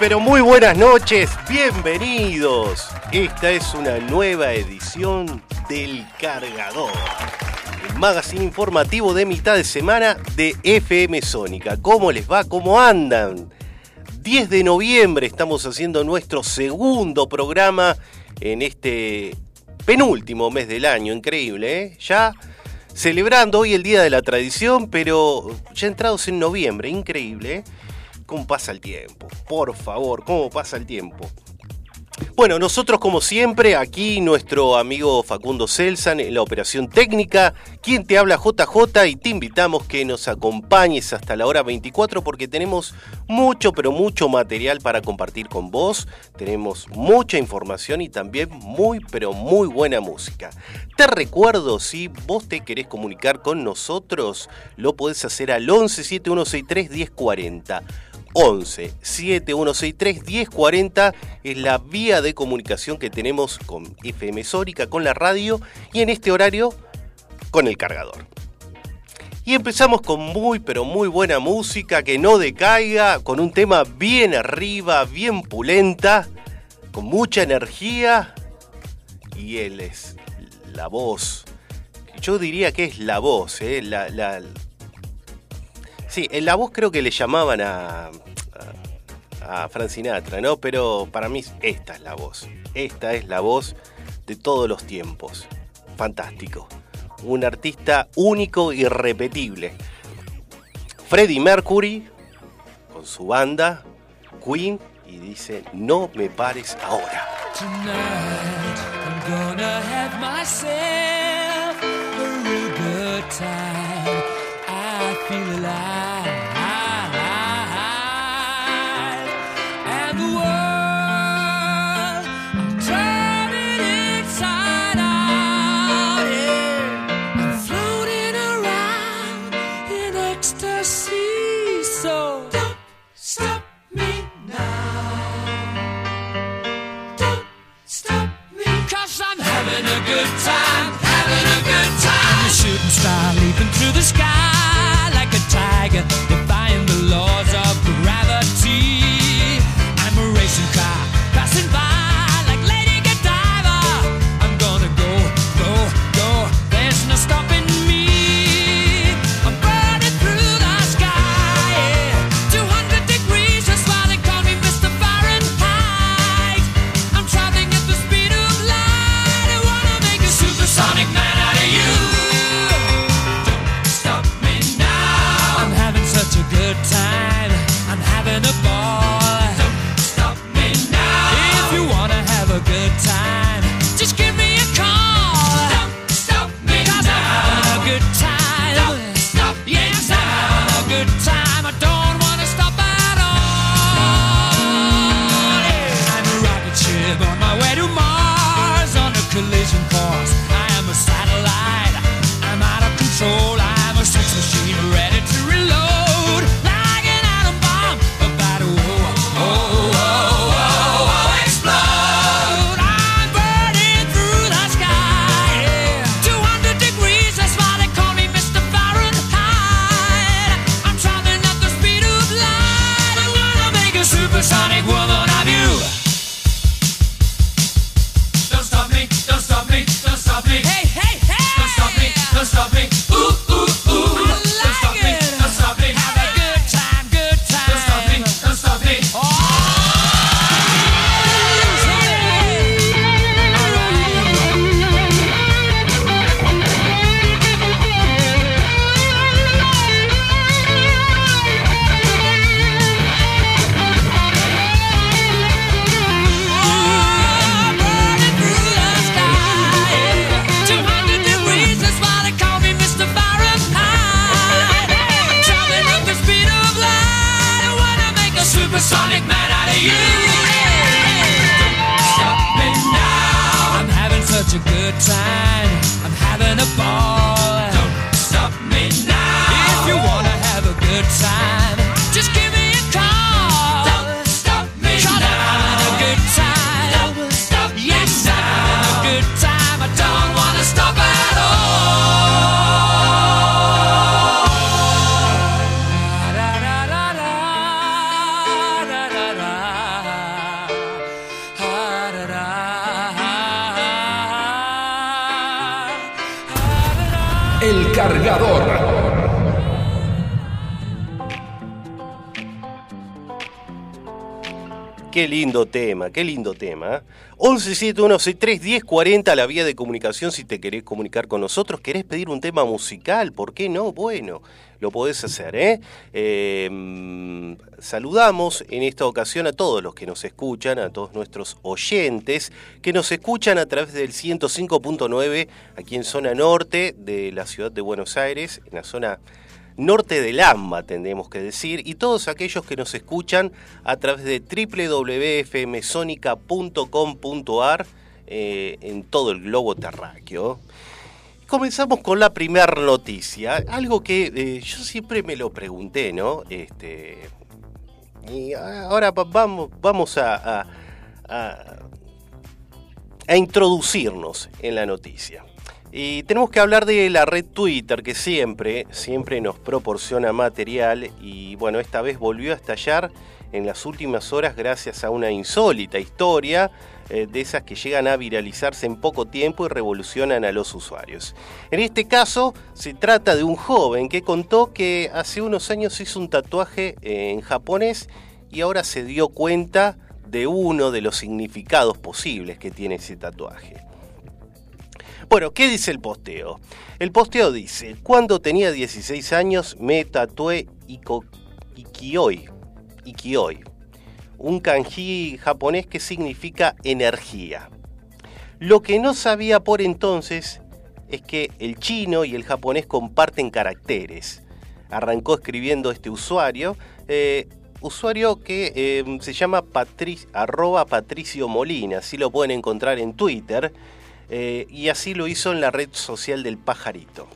Pero muy buenas noches, bienvenidos. Esta es una nueva edición del Cargador, el magazine informativo de mitad de semana de FM Sónica. ¿Cómo les va? ¿Cómo andan? 10 de noviembre estamos haciendo nuestro segundo programa en este penúltimo mes del año, increíble, ¿eh? Ya celebrando hoy el Día de la Tradición, pero ya entrados en noviembre, increíble, ¿eh? ¿Cómo pasa el tiempo? Por favor, ¿cómo pasa el tiempo? Bueno, nosotros como siempre, aquí nuestro amigo Facundo Celsan en la operación técnica, quien te habla JJ y te invitamos que nos acompañes hasta la hora 24 porque tenemos mucho, pero mucho material para compartir con vos, tenemos mucha información y también muy, pero muy buena música. Te recuerdo, si vos te querés comunicar con nosotros, lo podés hacer al 11 7163 1040. 11 7163 1040 es la vía de comunicación que tenemos con FM Sórica, con la radio y en este horario con el cargador. Y empezamos con muy pero muy buena música que no decaiga, con un tema bien arriba, bien pulenta, con mucha energía y él es la voz. Yo diría que es la voz, ¿eh? la, la Sí, en la voz creo que le llamaban a, a, Sinatra, ¿no? Pero para mí esta es la voz. Esta es la voz de todos los tiempos. Fantástico. Un artista único y repetible. Freddie Mercury con su banda Queen y dice no me pares ahora. Tonight I'm gonna have myself a time. Feel alive. And the I'm turning inside out. Yeah. I'm floating around in ecstasy. So don't stop me now. Don't stop me. I'm having a good time, having a good time. I'm a shooting star leaping through the sky swag. 1171631040, la vía de comunicación si te querés comunicar con nosotros. ¿Querés pedir un tema musical? ¿Por qué no? Bueno, lo podés hacer, ¿eh? Eh, saludamos en esta ocasión a todos los que nos escuchan, a todos nuestros oyentes que nos escuchan a través del 105.9 aquí en zona norte de la ciudad de Buenos Aires, en la zona norte del AMBA, tendremos que decir, y todos aquellos que nos escuchan a través de www.fmsonica.com.ar eh, en todo el globo terráqueo. Comenzamos con la primera noticia, algo que eh, yo siempre me lo pregunté, ¿no? Este, y ahora va- vamos, vamos a- a introducirnos en la noticia. Y tenemos que hablar de la red Twitter que siempre, siempre nos proporciona material y bueno, esta vez volvió a estallar en las últimas horas gracias a una insólita historia eh, de esas que llegan a viralizarse en poco tiempo y revolucionan a los usuarios. En este caso se trata de un joven que contó que hace unos años hizo un tatuaje en japonés y ahora se dio cuenta de uno de los significados posibles que tiene ese tatuaje. Bueno, ¿qué dice el posteo? El posteo dice, cuando tenía 16 años me tatué Ikioi, Ikioi, un kanji japonés que significa energía. Lo que no sabía por entonces es que el chino y el japonés comparten caracteres. Arrancó escribiendo este usuario, eh, usuario que eh, se llama Patri- arroba Patricio Molina, así lo pueden encontrar en Twitter, eh, y así lo hizo en la red social del pajarito.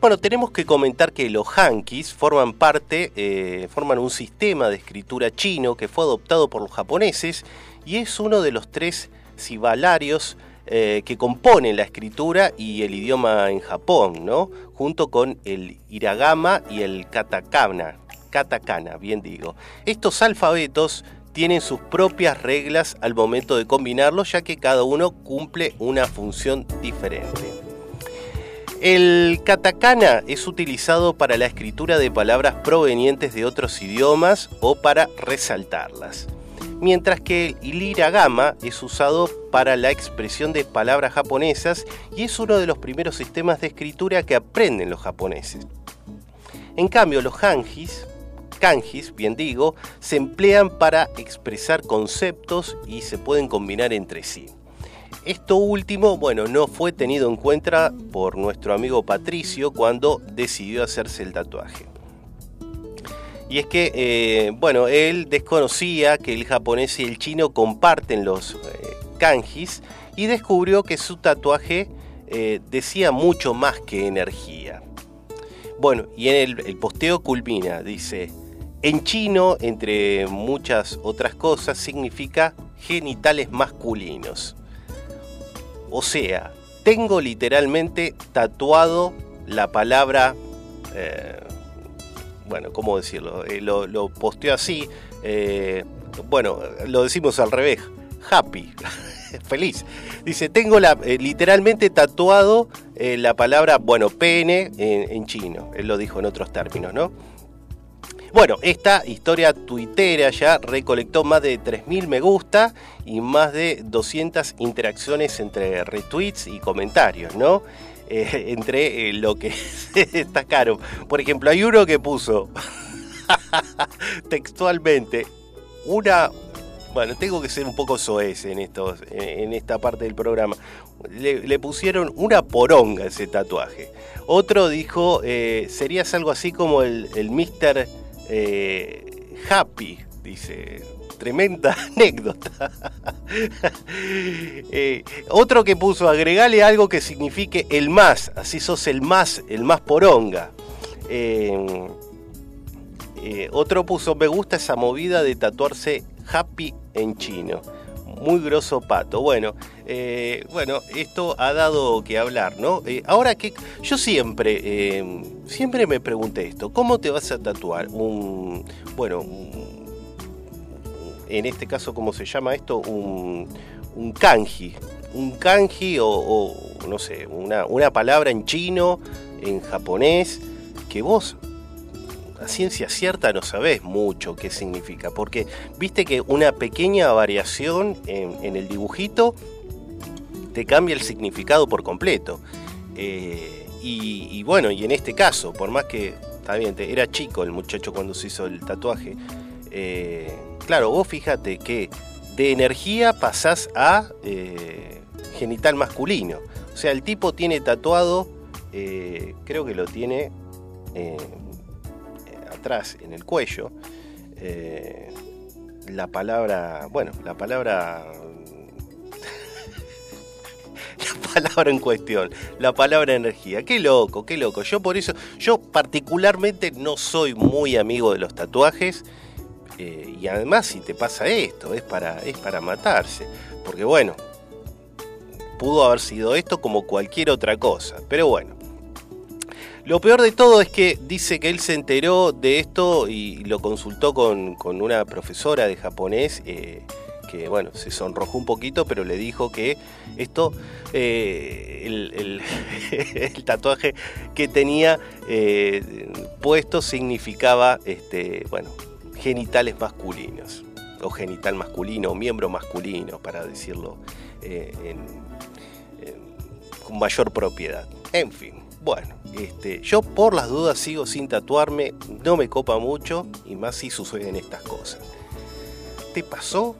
Bueno, tenemos que comentar que los hankis forman parte, eh, forman un sistema de escritura chino que fue adoptado por los japoneses y es uno de los tres sibalarios eh, que componen la escritura y el idioma en Japón, ¿no? Junto con el hiragama y el katakana, katakana, bien digo. Estos alfabetos tienen sus propias reglas al momento de combinarlos, ya que cada uno cumple una función diferente. El katakana es utilizado para la escritura de palabras provenientes de otros idiomas o para resaltarlas, mientras que el hiragama es usado para la expresión de palabras japonesas y es uno de los primeros sistemas de escritura que aprenden los japoneses. En cambio, los hanjis, kanjis, bien digo, se emplean para expresar conceptos y se pueden combinar entre sí. Esto último, bueno, no fue tenido en cuenta por nuestro amigo Patricio cuando decidió hacerse el tatuaje. Y es que, eh, bueno, él desconocía que el japonés y el chino comparten los eh, kanjis y descubrió que su tatuaje eh, decía mucho más que energía. Bueno, y en el, el posteo culmina, dice, en chino, entre muchas otras cosas, significa genitales masculinos. O sea, tengo literalmente tatuado la palabra, eh, bueno, ¿cómo decirlo? Eh, lo, lo posteó así, eh, bueno, lo decimos al revés, happy, feliz. Dice, tengo literalmente tatuado la palabra, bueno, pene en, en chino, él lo dijo en otros términos, ¿no? Bueno, esta historia tuitera ya recolectó más de 3.000 me gusta y más de 200 interacciones entre retweets y comentarios, ¿no? Eh, entre eh, lo que se destacaron. Por ejemplo, hay uno que puso textualmente una... Bueno, tengo que ser un poco soez en, estos, en esta parte del programa. Le, pusieron una poronga ese tatuaje. Otro dijo, eh, serías algo así como el, el Mr. Eh, happy, dice. tremenda anécdota. Eh, otro que puso, agregale algo que signifique el más, así sos el más, el más poronga. Eh, eh, otro puso, me gusta esa movida de tatuarse happy en chino. Muy grosso pato. Bueno, eh, bueno, esto ha dado que hablar, ¿no? Eh, ahora que yo siempre, eh, siempre me pregunté esto, ¿cómo te vas a tatuar? Un, bueno, un- en este caso, ¿cómo se llama esto? Un, un kanji. Un kanji o, o, no sé, una, una palabra en chino, en japonés, que vos a ciencia cierta no sabés mucho qué significa, porque viste que una pequeña variación en, el dibujito te cambia el significado por completo. Eh, y, bueno, y en este caso, por más que, está bien, te- era chico el muchacho cuando se hizo el tatuaje, eh, claro, vos fíjate que de energía pasás a eh, genital masculino. O sea, el tipo tiene tatuado, creo que lo tiene atrás, en el cuello, eh, la palabra, bueno, la palabra la palabra en cuestión, la palabra energía. Qué loco, qué loco. Yo por eso, yo particularmente no soy muy amigo de los tatuajes. eh, y además si te pasa esto, es para, es para matarse. Porque bueno, pudo haber sido esto como cualquier otra cosa. Pero bueno. Lo peor de todo es que dice que él se enteró de esto y lo consultó con, con una profesora de japonés eh, que, bueno, se sonrojó un poquito, pero le dijo que esto, eh, el, tatuaje que tenía eh, puesto significaba, este, bueno, genitales masculinos, o genital masculino, o miembro masculino, para decirlo en- con mayor propiedad. En fin, bueno, este, yo por las dudas sigo sin tatuarme, no me copa mucho, y más si suceden estas cosas. ¿Te pasó?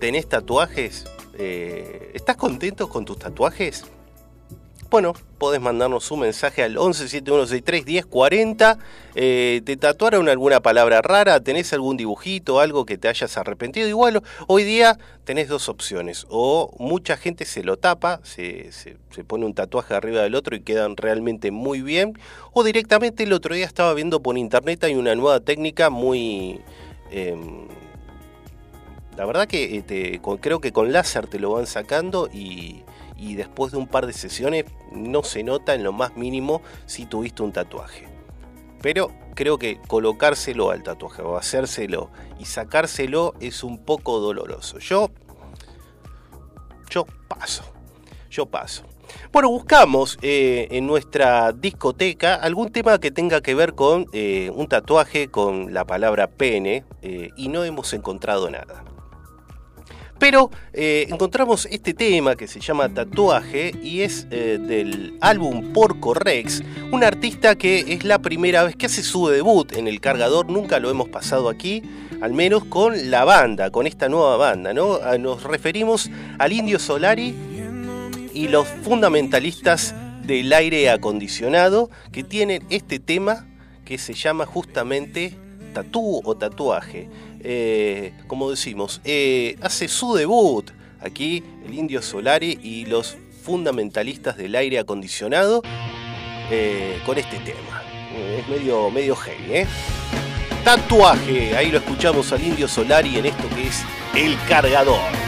¿Tenés tatuajes? Eh, ¿Estás contento con tus tatuajes? Bueno, podés mandarnos un mensaje al 1171631040. Eh, ¿Te tatuaron alguna palabra rara? ¿Tenés algún dibujito, algo que te hayas arrepentido? Igual, hoy día tenés dos opciones. O mucha gente se lo tapa, se, se- pone un tatuaje arriba del otro y quedan realmente muy bien. O directamente el otro día estaba viendo por internet, hay una nueva técnica muy... em, la verdad que te- con- creo que con láser te lo van sacando y, y después de un par de sesiones no se nota en lo más mínimo si tuviste un tatuaje. Pero creo que colocárselo al tatuaje o hacérselo y sacárselo es un poco doloroso. Yo, yo paso, yo paso. Bueno, buscamos eh, en nuestra discoteca algún tema que tenga que ver con eh, un tatuaje con la palabra pene eh, y no hemos encontrado nada. Pero eh, encontramos este tema que se llama Tatuaje y es eh, del álbum Porco Rex, un artista que es la primera vez que hace su debut en el cargador, nunca lo hemos pasado aquí, al menos con la banda, con esta nueva banda, ¿no? Ah, Nos referimos al Indio Solari y los fundamentalistas del aire acondicionado que tienen este tema que se llama justamente tatú o tatuaje. Eh, como decimos, eh, hace su debut aquí el Indio Solari y los fundamentalistas del aire acondicionado eh, con este tema. Es medio, medio heavy, ¿eh? Tatuaje, ahí lo escuchamos al Indio Solari en esto que es el cargador.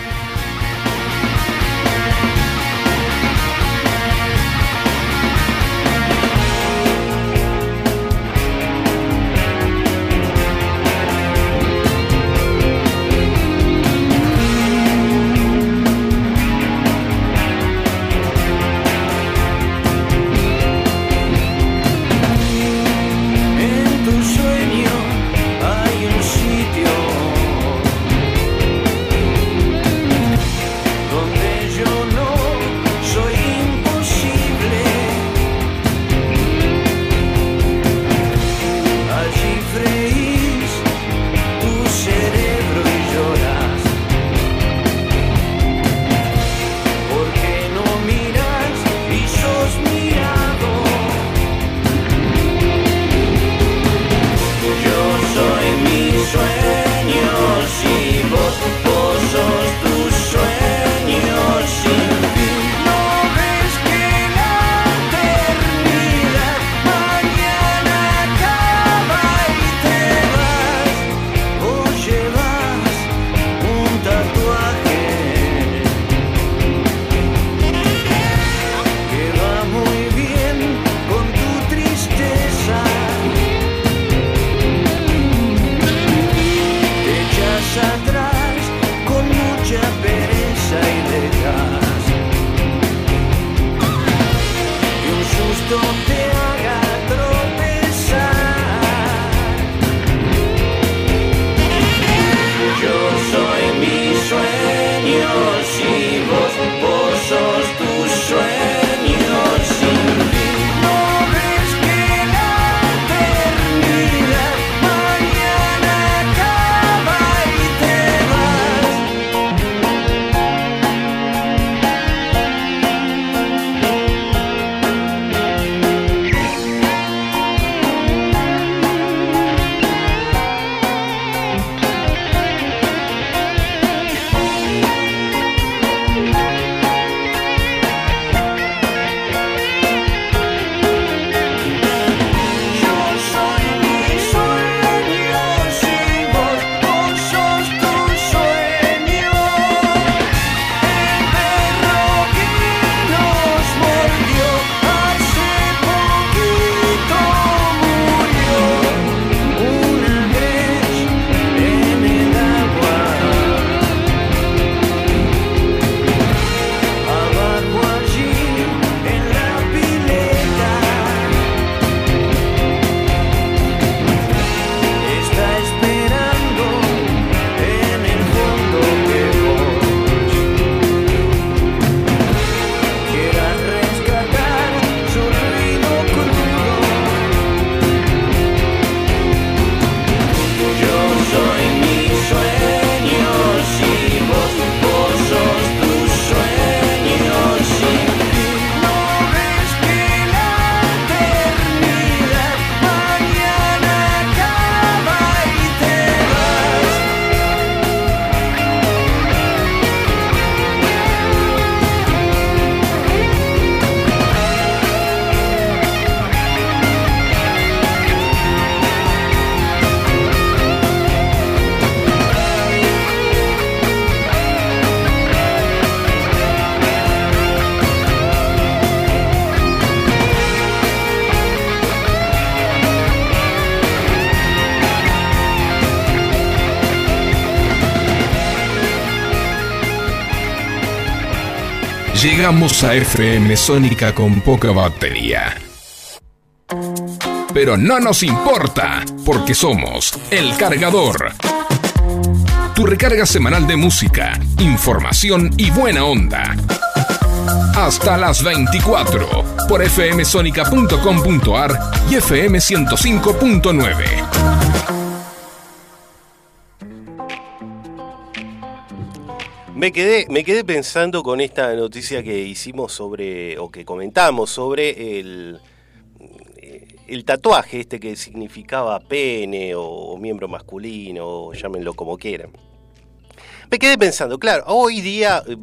Llegamos a FM Sónica con poca batería. Pero no nos importa, porque somos El Cargador. Tu recarga semanal de música, información y buena onda. Hasta las 24 por fmsonica.com.ar y FM 105.9. Me quedé, me quedé pensando con esta noticia que hicimos sobre, o que comentamos sobre el, el tatuaje este que significaba pene o, miembro masculino, o llámenlo como quieran. Me quedé pensando, claro, hoy día eh,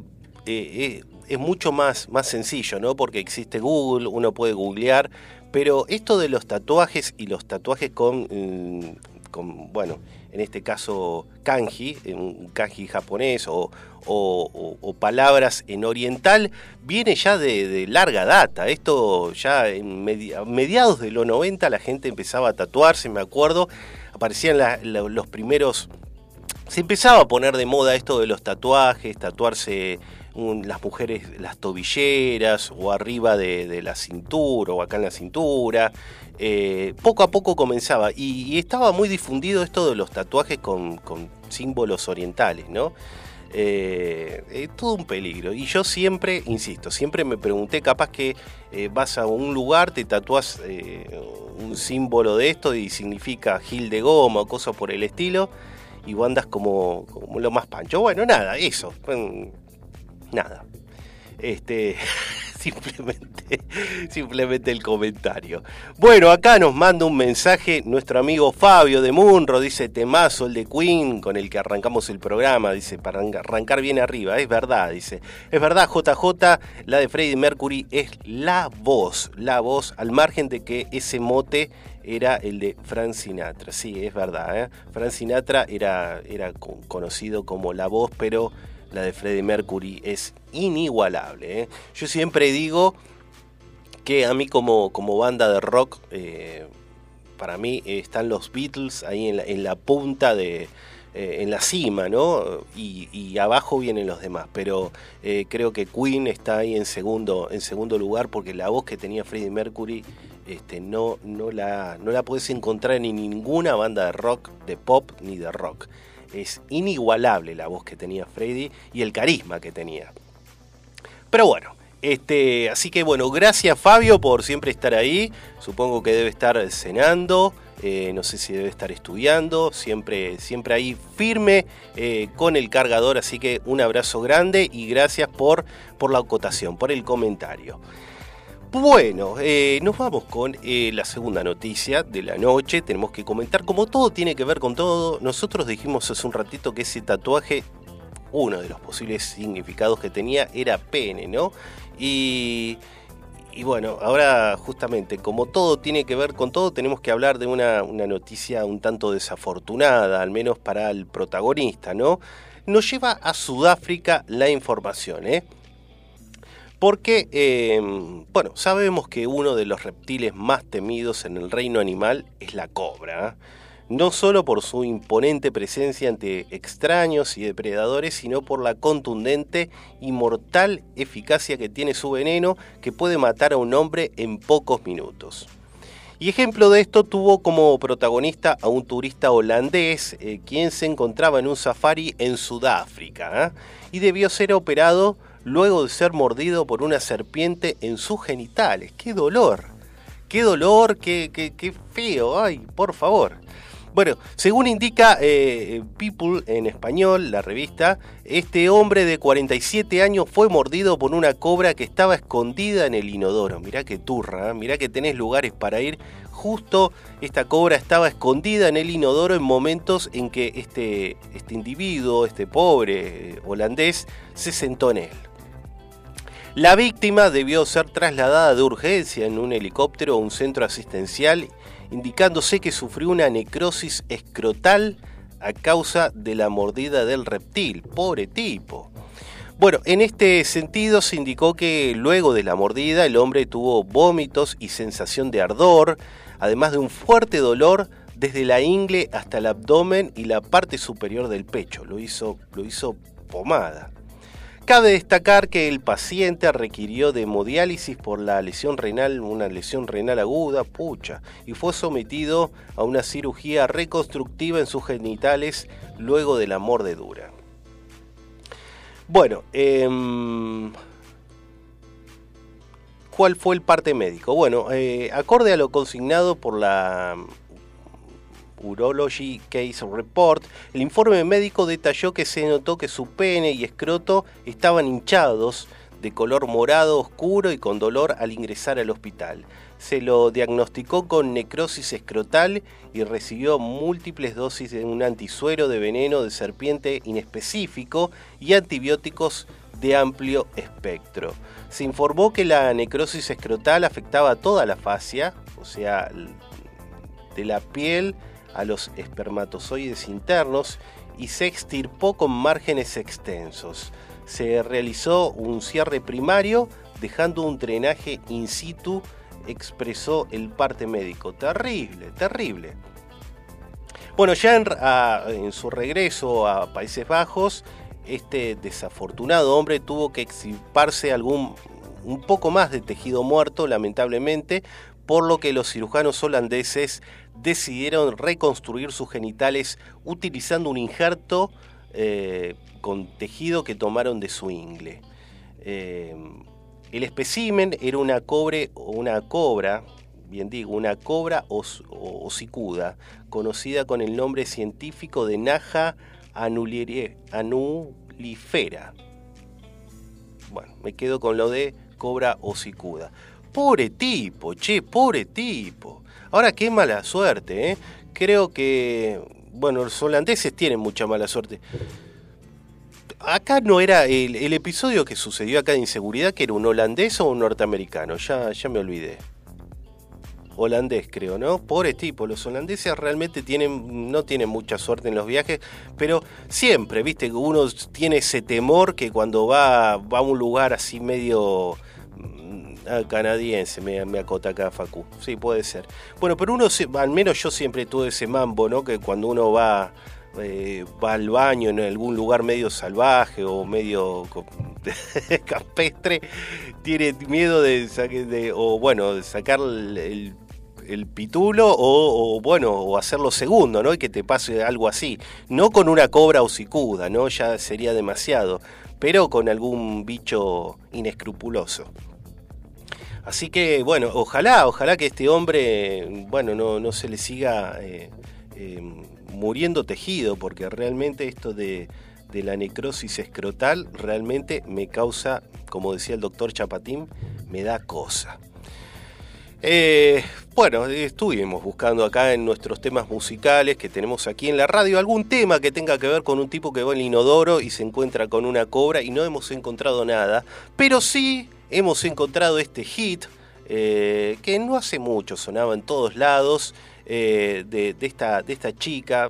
eh, es mucho más, más sencillo, ¿no? Porque existe Google, uno puede googlear, pero esto de los tatuajes y los tatuajes con, mm, con bueno, en este caso kanji, un kanji japonés o, o- palabras en oriental, viene ya de, larga data. Esto ya en mediados de los 90 la gente empezaba a tatuarse, me acuerdo, aparecían los primeros se empezaba a poner de moda esto de los tatuajes, tatuarse las mujeres las tobilleras o arriba de, la cintura o acá en la cintura. Eh, poco a poco comenzaba y, estaba muy difundido esto de los tatuajes con símbolos orientales, ¿no? Eh, eh, todo un peligro. Y yo siempre, insisto, siempre me pregunté, capaz que eh, vas a un lugar, te tatúas eh, un símbolo de esto y significa gil de goma o cosas por el estilo y vos andas como, como lo más pancho. Bueno, nada, eso. Nada. Este. Simplemente, simplemente el comentario. Bueno, acá nos manda un mensaje nuestro amigo Fabio de Munro, dice temazo el de Queen con el que arrancamos el programa, dice para arrancar bien arriba, es verdad, dice, es verdad JJ, la de Freddie Mercury es la voz, la voz, al margen de que ese mote era el de Frank Sinatra, sí, es verdad, ¿eh? Frank Sinatra era, era co- conocido como la voz, pero la de Freddie Mercury es inigualable. ¿eh? Yo siempre digo que a mí como, como banda de rock, eh, para mí están los Beatles ahí en la, en la punta de, eh, en la cima, ¿no? Y, y abajo vienen los demás. Pero creo que Queen está ahí en segundo, en segundo lugar porque la voz que tenía Freddie Mercury este, no, no, la, no la puedes encontrar en ninguna banda de rock, de pop ni de rock. Es inigualable la voz que tenía Freddie y el carisma que tenía. Pero bueno, este, así que bueno, gracias Fabio por siempre estar ahí. Supongo que debe estar cenando, eh, no sé si debe estar estudiando, siempre, siempre ahí firme eh, con el cargador. Así que un abrazo grande y gracias por, por la acotación, por el comentario. Bueno, eh, nos vamos con eh, la segunda noticia de la noche. Tenemos que comentar, como todo tiene que ver con todo, nosotros dijimos hace un ratito que ese tatuaje, uno de los posibles significados que tenía era pene, ¿no? Y, y bueno, ahora justamente, como todo tiene que ver con todo, tenemos que hablar de una, una noticia un tanto desafortunada, al menos para el protagonista, ¿no? Nos lleva a Sudáfrica la información, ¿eh? Porque, eh, bueno, sabemos que uno de los reptiles más temidos en el reino animal es la cobra. ¿eh? No solo por su imponente presencia ante extraños y depredadores, sino por la contundente y mortal eficacia que tiene su veneno que puede matar a un hombre en pocos minutos. Y ejemplo de esto tuvo como protagonista a un turista holandés, eh, quien se encontraba en un safari en Sudáfrica, y debió ser operado luego de ser mordido por una serpiente en sus genitales. ¡Qué dolor! ¡Qué dolor! ¡Qué, qué, qué feo! ¡Ay, por favor! Bueno, según indica eh, People en español, la revista, este hombre de 47 años fue mordido por una cobra que estaba escondida en el inodoro. Mirá que turra, ¿eh? mirá que tenés lugares para ir. Justo esta cobra estaba escondida en el inodoro en momentos en que este, este individuo, este pobre eh, holandés, se sentó en él. La víctima debió ser trasladada de urgencia en un helicóptero a un centro asistencial, indicándose que sufrió una necrosis escrotal a causa de la mordida del reptil. Pobre tipo. Bueno, en este sentido se indicó que luego de la mordida el hombre tuvo vómitos y sensación de ardor, además de un fuerte dolor desde la ingle hasta el abdomen y la parte superior del pecho. Lo hizo, lo hizo pomada. Cabe destacar que el paciente requirió de hemodiálisis por la lesión renal, una lesión renal aguda, pucha, y fue sometido a una cirugía reconstructiva en sus genitales luego de la mordedura. Bueno, eh, ¿cuál fue el parte médico? Bueno, eh, acorde a lo consignado por la Urology Case Report, el informe médico detalló que se notó que su pene y escroto estaban hinchados de color morado oscuro y con dolor al ingresar al hospital. Se lo diagnosticó con necrosis escrotal y recibió múltiples dosis de un antisuero de veneno de serpiente inespecífico y antibióticos de amplio espectro. Se informó que la necrosis escrotal afectaba toda la fascia, o sea, de la piel a los espermatozoides internos y se extirpó con márgenes extensos. Se realizó un cierre primario dejando un drenaje in situ, expresó el parte médico. Terrible, terrible. Bueno, ya en, su regreso a Países Bajos, este desafortunado hombre tuvo que extirparse algún un poco más de tejido muerto, lamentablemente, por lo que los cirujanos holandeses decidieron reconstruir sus genitales utilizando un injerto eh, con tejido que tomaron de su ingle. Eh, el espécimen era una cobre o una cobra, bien digo, una cobra o, osicuda, conocida con el nombre científico de Naja anulifera. Bueno, me quedo con lo de cobra osicuda. Pobre tipo, che, pobre tipo. Ahora qué mala suerte, ¿eh? Creo que, bueno, los holandeses tienen mucha mala suerte. Acá no era el, episodio que sucedió acá de inseguridad, que era un holandés o un norteamericano, ya, ya me olvidé. Holandés creo, ¿no? Pobre tipo, los holandeses realmente tienen, no tienen mucha suerte en los viajes, pero siempre, viste, uno tiene ese temor que cuando va, va a un lugar así medio Ah, canadiense, me, me, acota acá Facu. Sí, puede ser. Bueno, pero uno, al menos yo siempre tuve ese mambo, ¿no? Que cuando uno va, eh, va al baño en algún lugar medio salvaje o medio campestre, tiene miedo de, de- o bueno, de sacar el, pitulo o, bueno, o hacerlo segundo, ¿no? Y que te pase algo así. No con una cobra o cicuda, ¿no? Ya sería demasiado, pero con algún bicho inescrupuloso. Así que, bueno, ojalá, ojalá que este hombre, bueno, no, no se le siga eh, eh, muriendo tejido, porque realmente esto de, de la necrosis escrotal realmente me causa, como decía el doctor Chapatín, me da cosa. Eh, bueno, estuvimos buscando acá en nuestros temas musicales que tenemos aquí en la radio algún tema que tenga que ver con un tipo que va al inodoro y se encuentra con una cobra y no hemos encontrado nada, pero sí hemos encontrado este hit eh, que no hace mucho sonaba en todos lados eh, de, esta, de esta chica.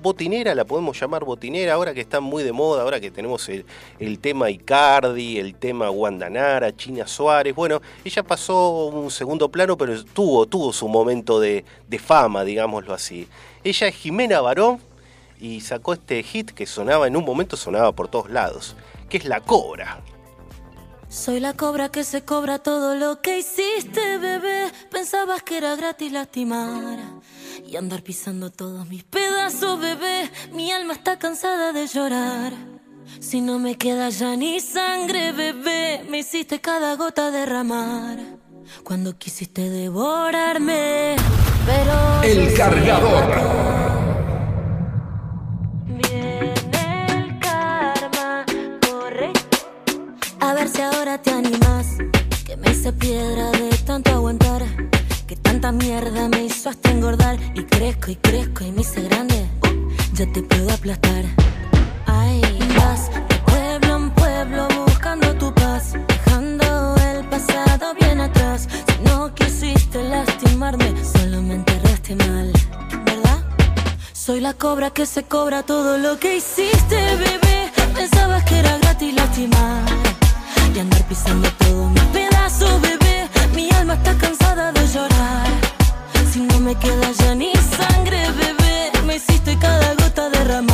Botinera, la podemos llamar botinera, ahora que está muy de moda, ahora que tenemos el, el tema Icardi, el tema Guandanara, China Suárez. Bueno, ella pasó un segundo plano, pero tuvo, tuvo su momento de, de fama, digámoslo así. Ella es Jimena Barón y sacó este hit que sonaba en un momento, sonaba por todos lados, que es La Cobra. Soy la cobra que se cobra todo lo que hiciste, bebé. Pensabas que era gratis lastimar y andar pisando todos mis pedazos, bebé. Mi alma está cansada de llorar. Si no me queda ya ni sangre, bebé, me hiciste cada gota derramar. Cuando quisiste devorarme, pero El cargador. A ver si ahora te animas. Que me hice piedra de tanto aguantar. Que tanta mierda me hizo hasta engordar. Y crezco y crezco y me hice grande. Ya te puedo aplastar. Ay, vas de pueblo en pueblo buscando tu paz. Dejando el pasado bien atrás. Si no quisiste lastimarme, solo me enterraste mal. ¿Verdad? Soy la cobra que se cobra todo lo que hiciste, bebé. Pensabas que era gratis lastimar pisando todo mi pedazo, bebé. Mi alma está cansada de llorar. Si no me queda ya ni sangre, bebé, me hiciste cada gota derramar.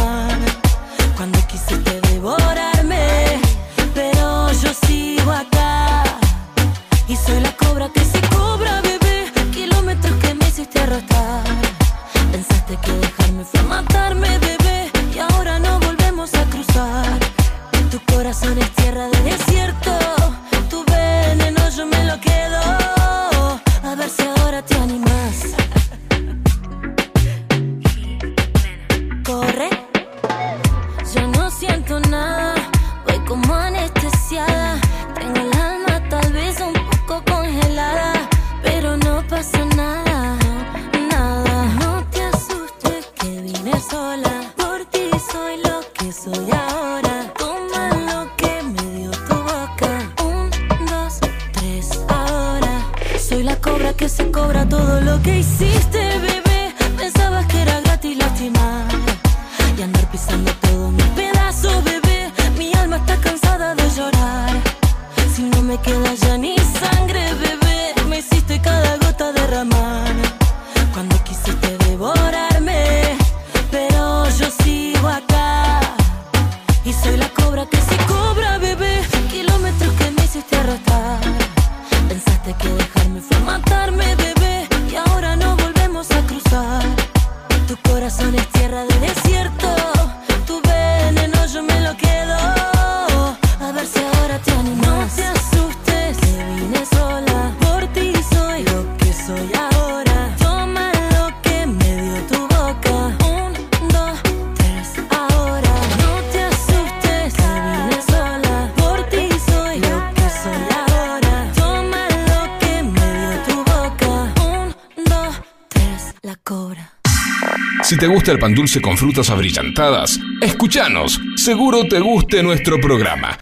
Te gusta el pan dulce con frutas abrillantadas, escúchanos. Seguro te guste nuestro programa.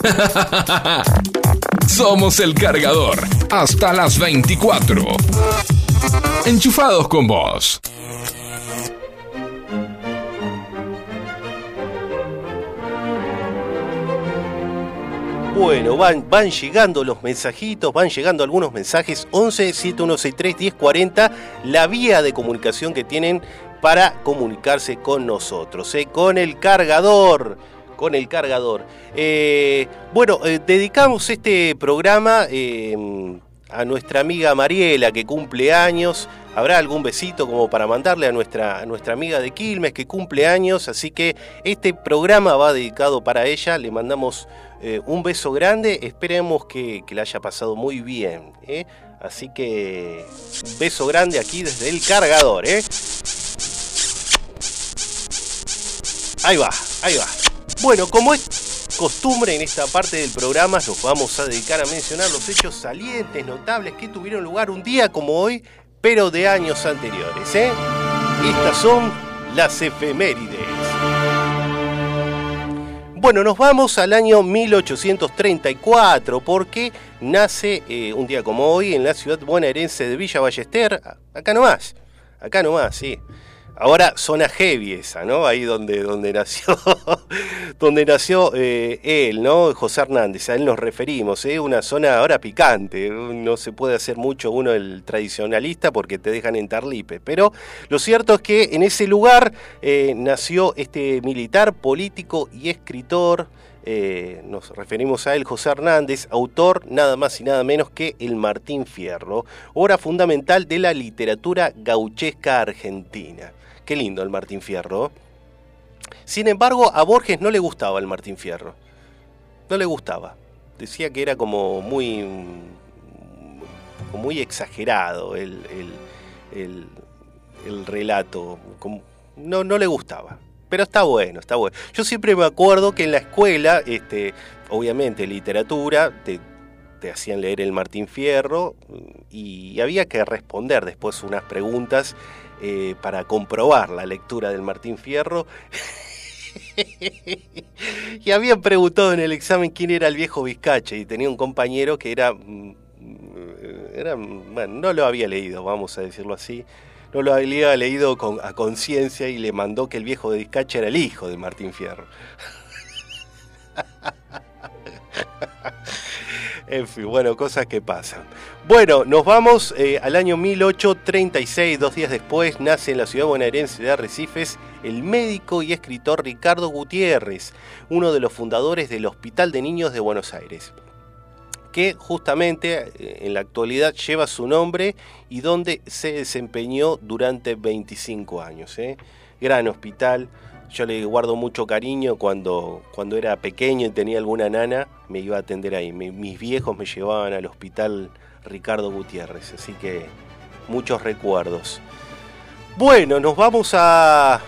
Somos el cargador. Hasta las 24. Enchufados con vos. Bueno, van, llegando los mensajitos, van llegando algunos mensajes. 11 7163 1040, la vía de comunicación que tienen para comunicarse con nosotros, ¿eh? con el cargador. Con el cargador. Eh, bueno, eh, dedicamos este programa a nuestra amiga Mariela que cumple años. Habrá algún besito como para mandarle a nuestra, nuestra amiga de Quilmes que cumple años. Así que este programa va dedicado para ella. Le mandamos un beso grande. Esperemos que, que la haya pasado muy bien. Así que beso grande aquí desde el cargador. Ahí va, ahí va. Bueno, como es costumbre en esta parte del programa, nos vamos a dedicar a mencionar los hechos salientes, notables que tuvieron lugar un día como hoy, pero de años anteriores. ¿eh? Estas son las efemérides. Bueno, nos vamos al año 1834 porque nace eh, un día como hoy en la ciudad bonaerense de Villa Ballester, acá nomás, acá nomás, sí. Ahora zona heavy esa, ¿no? Ahí donde, donde nació, donde nació eh, él, ¿no? José Hernández, a él nos referimos, ¿eh? Una zona ahora picante, no se puede hacer mucho uno el tradicionalista porque te dejan en Tarlipe, pero lo cierto es que en ese lugar eh, nació este militar, político y escritor, eh, nos referimos a él, José Hernández, autor nada más y nada menos que El Martín Fierro, obra fundamental de la literatura gauchesca argentina. Qué lindo el Martín Fierro. Sin embargo, a Borges no le gustaba el Martín Fierro. No le gustaba. Decía que era como muy, muy exagerado el, el, el, el relato. No, no le gustaba. Pero está bueno, está bueno. Yo siempre me acuerdo que en la escuela, este, obviamente literatura, te, te hacían leer el Martín Fierro y había que responder después unas preguntas eh, para comprobar la lectura del Martín Fierro. y habían preguntado en el examen quién era el viejo Vizcache y tenía un compañero que era, mm, era bueno, no lo había leído, vamos a decirlo así, no lo había leído con, a conciencia y le mandó que el viejo de Vizcacha era el hijo de Martín Fierro. en fin, bueno, cosas que pasan. Bueno, nos vamos eh, al año 1836, dos días después, nace en la ciudad bonaerense de Arrecifes el médico y escritor Ricardo Gutiérrez, uno de los fundadores del Hospital de Niños de Buenos Aires que justamente eh, en la actualidad lleva su nombre y donde se desempeñó durante 25 años. ¿eh? Gran hospital, yo le guardo mucho cariño cuando, cuando era pequeño y tenía alguna nana, me iba a atender ahí. Mi- mis viejos me llevaban al hospital Ricardo Gutiérrez, así que muchos recuerdos. Bueno, nos vamos a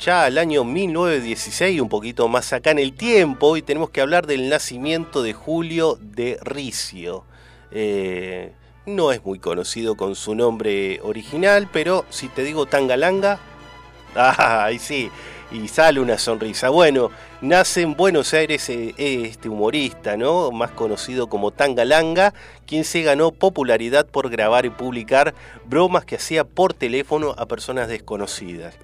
ya al año 1916, un poquito más acá en el tiempo, y tenemos que hablar del nacimiento de Julio de Ricio. Eh, no es muy conocido con su nombre original, pero si te digo Tangalanga, ah, ahí sí, y sale una sonrisa. Bueno, nace en Buenos Aires eh, este humorista, ¿no? Más conocido como Tangalanga, quien se ganó popularidad por grabar y publicar bromas que hacía por teléfono a personas desconocidas.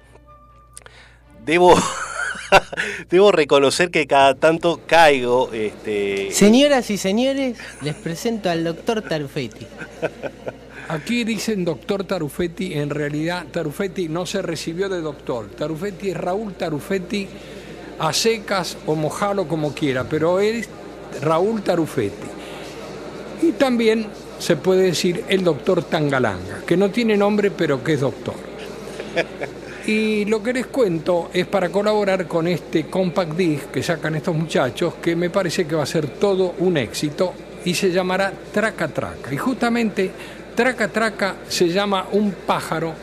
Debo, debo reconocer que cada tanto caigo, este, Señoras y señores, les presento al doctor Tarufetti. Aquí dicen doctor Tarufetti, en realidad Tarufetti no se recibió de doctor. Tarufetti es Raúl Tarufetti a secas o mojalo como quiera, pero es Raúl Tarufetti. Y también se puede decir el doctor Tangalanga, que no tiene nombre pero que es doctor. Y lo que les cuento es para colaborar con este compact disc que sacan estos muchachos, que me parece que va a ser todo un éxito y se llamará Traca Traca. Y justamente Traca Traca se llama un pájaro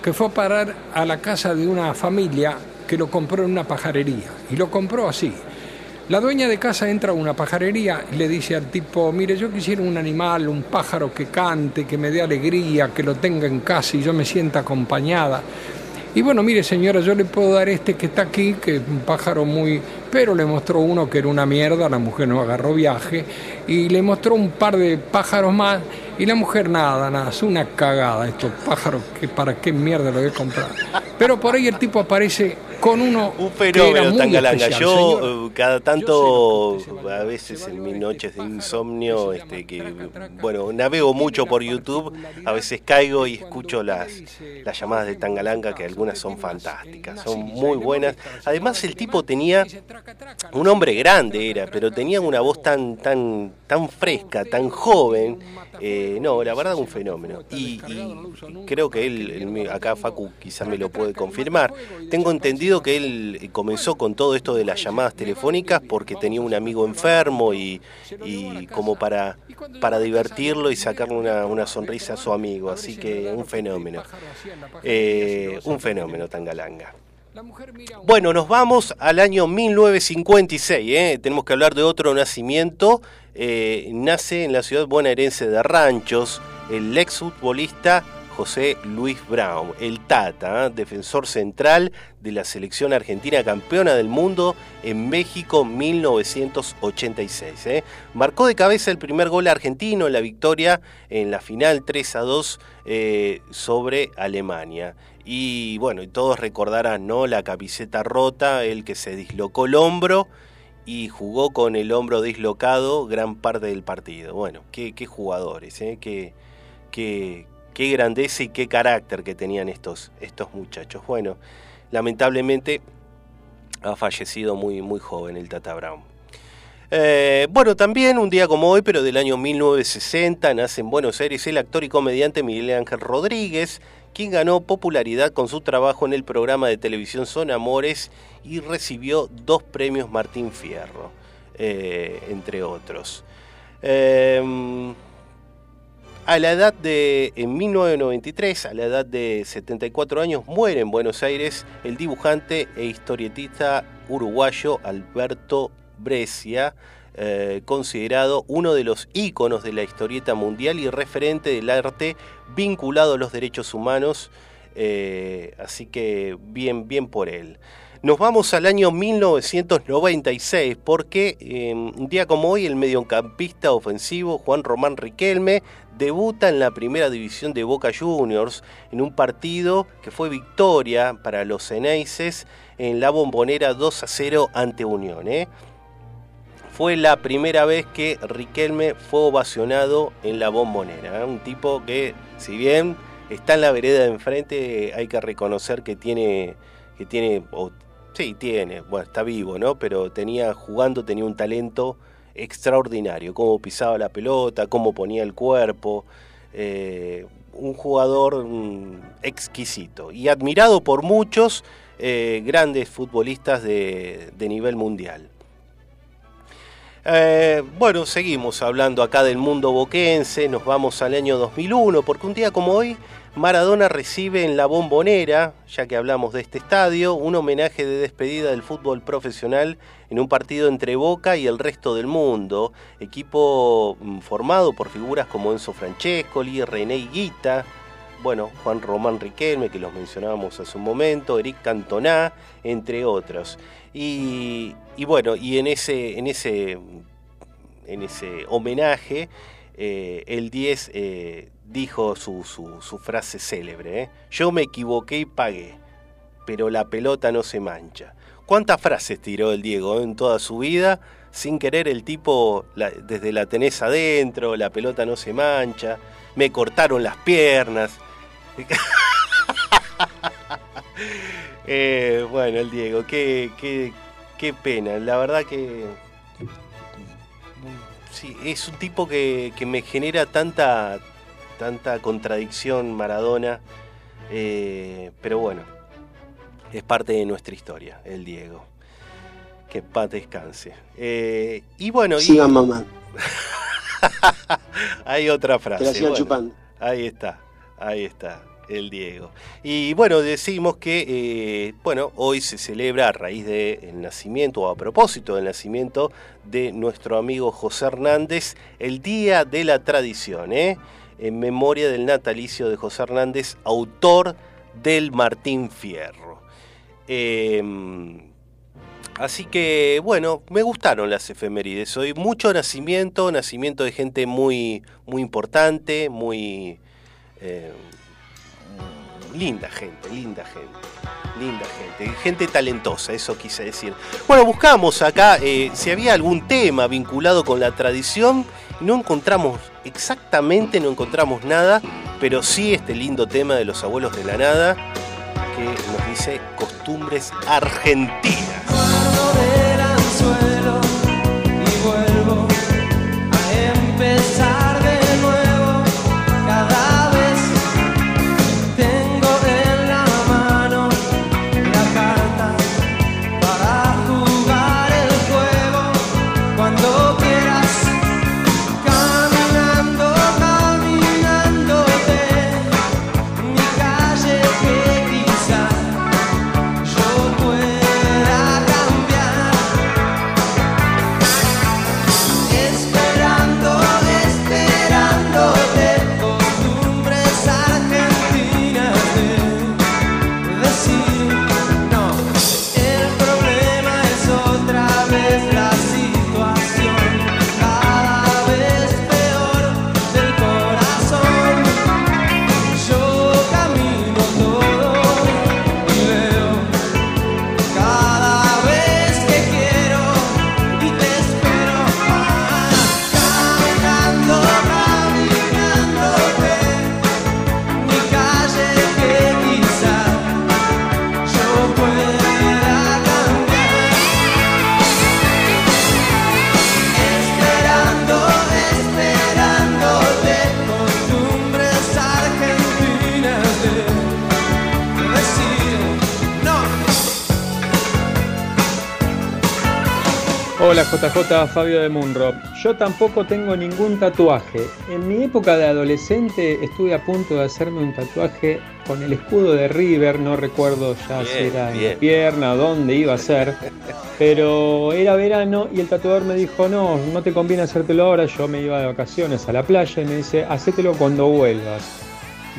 que fue a parar a la casa de una familia que lo compró en una pajarería. Y lo compró así. La dueña de casa entra a una pajarería y le dice al tipo, mire, yo quisiera un animal, un pájaro que cante, que me dé alegría, que lo tenga en casa y yo me sienta acompañada. Y bueno, mire señora, yo le puedo dar este que está aquí, que es un pájaro muy... Pero le mostró uno que era una mierda, la mujer no agarró viaje, y le mostró un par de pájaros más, y la mujer nada, nada, es una cagada estos pájaros, que para qué mierda lo voy a comprar. Pero por ahí el tipo aparece con uno Un fenómeno Tangalanga. Yo señor. eh, cada tanto, a veces en mis noches de insomnio, este, que bueno, navego mucho por YouTube, a veces caigo y escucho las, las llamadas de Tangalanga, que algunas son fantásticas, son muy buenas. Además el tipo tenía un hombre grande era, pero tenía una voz tan, tan, tan fresca, tan joven. Eh, no, la verdad un fenómeno. Y, y creo que él, él acá Facu quizá me lo puede confirmar. Tengo entendido que él comenzó con todo esto de las llamadas telefónicas porque tenía un amigo enfermo y, y como para, para divertirlo y sacarle una, una sonrisa a su amigo. Así que un fenómeno. Eh, un fenómeno Tangalanga. Bueno, nos vamos al año 1956. ¿eh? Tenemos que hablar de otro nacimiento. Eh, nace en la ciudad bonaerense de Ranchos el ex futbolista José Luis Brown, el Tata, ¿eh? defensor central de la selección argentina campeona del mundo en México 1986. ¿eh? Marcó de cabeza el primer gol argentino en la victoria en la final 3 a 2 eh, sobre Alemania. Y bueno, y todos recordarán, ¿no? La camiseta rota, el que se dislocó el hombro y jugó con el hombro dislocado gran parte del partido. Bueno, qué, jugadores, ¿eh? Qué, qué, qué grandeza y qué carácter que tenían estos, estos muchachos. Bueno, lamentablemente ha fallecido muy, muy joven el Tata Brown. Eh, bueno, también un día como hoy, pero del año 1960, nace en Buenos Aires el actor y comediante Miguel Ángel Rodríguez, quien ganó popularidad con su trabajo en el programa de televisión Son Amores y recibió dos premios Martín Fierro, eh, entre otros. Eh, a la edad de, en 1993, a la edad de 74 años, muere en Buenos Aires el dibujante e historietista uruguayo Alberto Brescia, eh, considerado uno de los íconos de la historieta mundial y referente del arte vinculado a los derechos humanos, eh, así que bien, bien por él. Nos vamos al año 1996 porque eh, un día como hoy el mediocampista ofensivo Juan Román Riquelme debuta en la primera división de Boca Juniors en un partido que fue victoria para los Ceneices en la bombonera 2 a 0 ante Unión. ¿eh? Fue la primera vez que Riquelme fue ovacionado en la bombonera. ¿eh? Un tipo que, si bien está en la vereda de enfrente, hay que reconocer que tiene, que tiene, sí, tiene, bueno, está vivo, ¿no? Pero tenía, jugando, tenía un talento extraordinario, cómo pisaba la pelota, cómo ponía el cuerpo, eh, un jugador mm, exquisito y admirado por muchos eh, grandes futbolistas de nivel mundial. Eh, bueno, seguimos hablando acá del mundo boquense, nos vamos al año 2001, porque un día como hoy, Maradona recibe en la bombonera, ya que hablamos de este estadio, un homenaje de despedida del fútbol profesional en un partido entre Boca y el resto del mundo, equipo mm, formado por figuras como Enzo Francescoli, René Higuita, bueno, Juan Román Riquelme, que los mencionábamos hace un momento, Eric Cantona, entre otros. Y, bueno, y en ese, en ese, en ese homenaje, eh, el 10 eh, dijo su, su, su frase célebre, ¿eh? yo me equivoqué y pagué, pero la pelota no se mancha. ¿Cuántas frases tiró el Diego en toda su vida? Sin querer el tipo, desde la tenés adentro, la pelota no se mancha, me cortaron las piernas. Eh, bueno, el Diego, qué, qué, qué pena. La verdad que sí, es un tipo que, que me genera tanta, tanta contradicción Maradona. eh, pero bueno, es parte de nuestra historia, el Diego. Que paz descanse. Eh, y bueno, y- Sigan mamá. hay otra Que frase. la sigan bueno. chupando. Ahí está, ahí está, el Diego. Y bueno, decimos que, eh, bueno, hoy se celebra a raíz del nacimiento, o a propósito del nacimiento de nuestro amigo José Hernández, el Día de la Tradición, ¿eh? en memoria del natalicio de José Hernández, autor del Martín Fierro. Eh, Así que, bueno, me gustaron las efemérides. Hoy mucho nacimiento, nacimiento de gente muy, muy importante, muy eh, linda gente, linda gente. Linda gente, gente talentosa, eso quise decir. Bueno, buscamos acá eh, si había algún tema vinculado con la tradición no encontramos exactamente, no encontramos nada, pero sí este lindo tema de los abuelos de la nada que nos dice costumbres argentinas. JJ, Fabio de Munro. Yo tampoco tengo ningún tatuaje. En mi época de adolescente estuve a punto de hacerme un tatuaje con el escudo de River, no recuerdo ya si Bien, era en la pierna dónde iba a ser, pero era verano y el tatuador me dijo, no, no te conviene hacértelo ahora, yo me iba de vacaciones a la playa y me dice, hacételo cuando vuelvas.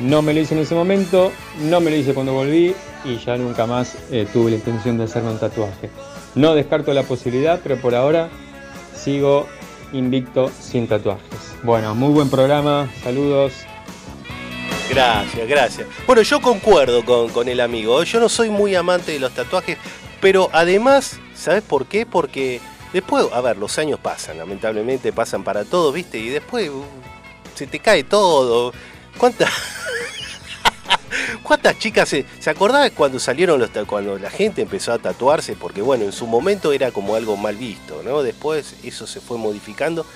No me lo hice en ese momento, no me lo hice cuando volví y ya nunca más eh, tuve la intención de hacerme un tatuaje. No descarto la posibilidad, pero por ahora sigo invicto sin tatuajes. Bueno, muy buen programa, saludos. Gracias, gracias. Bueno, yo concuerdo con, con el amigo. Yo no soy muy amante de los tatuajes, pero además, ¿sabes por qué? Porque después, a ver, los años pasan, lamentablemente pasan para todos, ¿viste? Y después uh, se te cae todo. ¿Cuántas cuántas chicas se, se acordaba cuando salieron los cuando la gente empezó a tatuarse? Porque bueno, en su momento era como algo mal visto, ¿no? Después eso se fue modificando.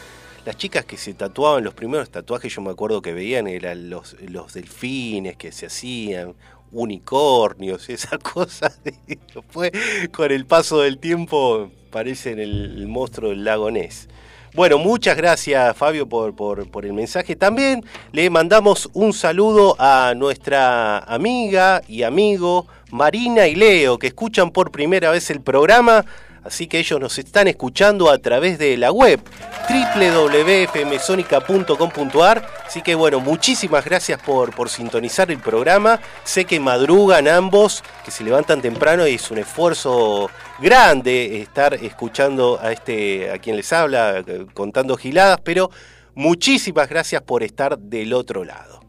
Las chicas que se tatuaban, los primeros tatuajes yo me acuerdo que veían eran los, los delfines que se hacían, unicornios, esas cosas. Después, con el paso del tiempo, parecen el, el monstruo del lago Ness. Bueno, muchas gracias Fabio por, por, por el mensaje. También le mandamos un saludo a nuestra amiga y amigo Marina y Leo, que escuchan por primera vez el programa. Así que ellos nos están escuchando a través de la web www.fmsonica.com.ar. Así que bueno, muchísimas gracias por, por sintonizar el programa. Sé que madrugan ambos, que se levantan temprano y es un esfuerzo grande estar escuchando a este a quien les habla, contando giladas, pero muchísimas gracias por estar del otro lado.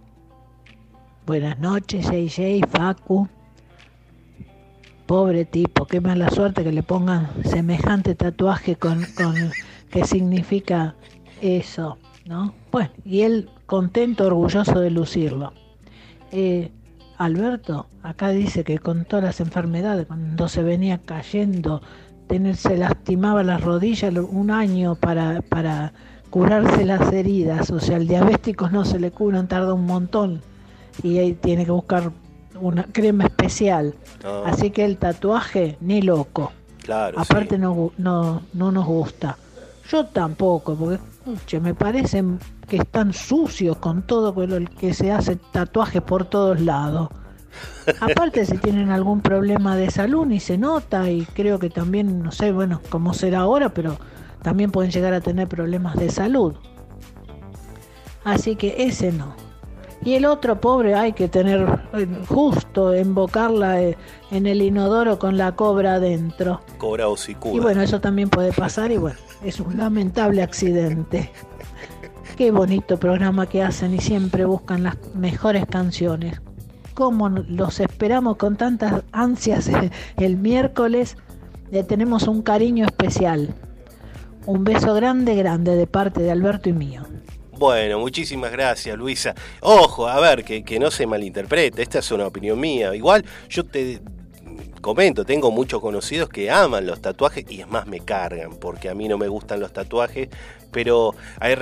Buenas noches, JJ, Facu. Pobre tipo, qué mala suerte que le pongan semejante tatuaje con, con que significa eso, ¿no? Bueno, y él contento, orgulloso de lucirlo. Eh, Alberto, acá dice que con todas las enfermedades, cuando se venía cayendo, tener, se lastimaba las rodillas un año para, para curarse las heridas, o sea, al diabético no se le curan, tarda un montón y ahí tiene que buscar una crema especial. No, Así que el tatuaje, ni loco. claro, Aparte sí. no, no, no nos gusta. Yo tampoco, porque me parecen que están sucios con todo con el que se hace tatuajes por todos lados. Aparte si tienen algún problema de salud ni se nota y creo que también, no sé, bueno, cómo será ahora, pero también pueden llegar a tener problemas de salud. Así que ese no. Y el otro pobre hay que tener eh, justo, embocarla eh, en el inodoro con la cobra adentro. Cobra hocicuda. Y bueno, eso también puede pasar y bueno, es un lamentable accidente. Qué bonito programa que hacen y siempre buscan las mejores canciones. cómo los esperamos con tantas ansias el miércoles. Le tenemos un cariño especial. Un beso grande, grande de parte de Alberto y mío. Bueno, muchísimas gracias, Luisa. Ojo, a ver, que, no se malinterprete, esta es una opinión mía. Igual yo te comento, tengo muchos conocidos que aman los tatuajes y es más me cargan, porque a mí no me gustan los tatuajes, pero hay,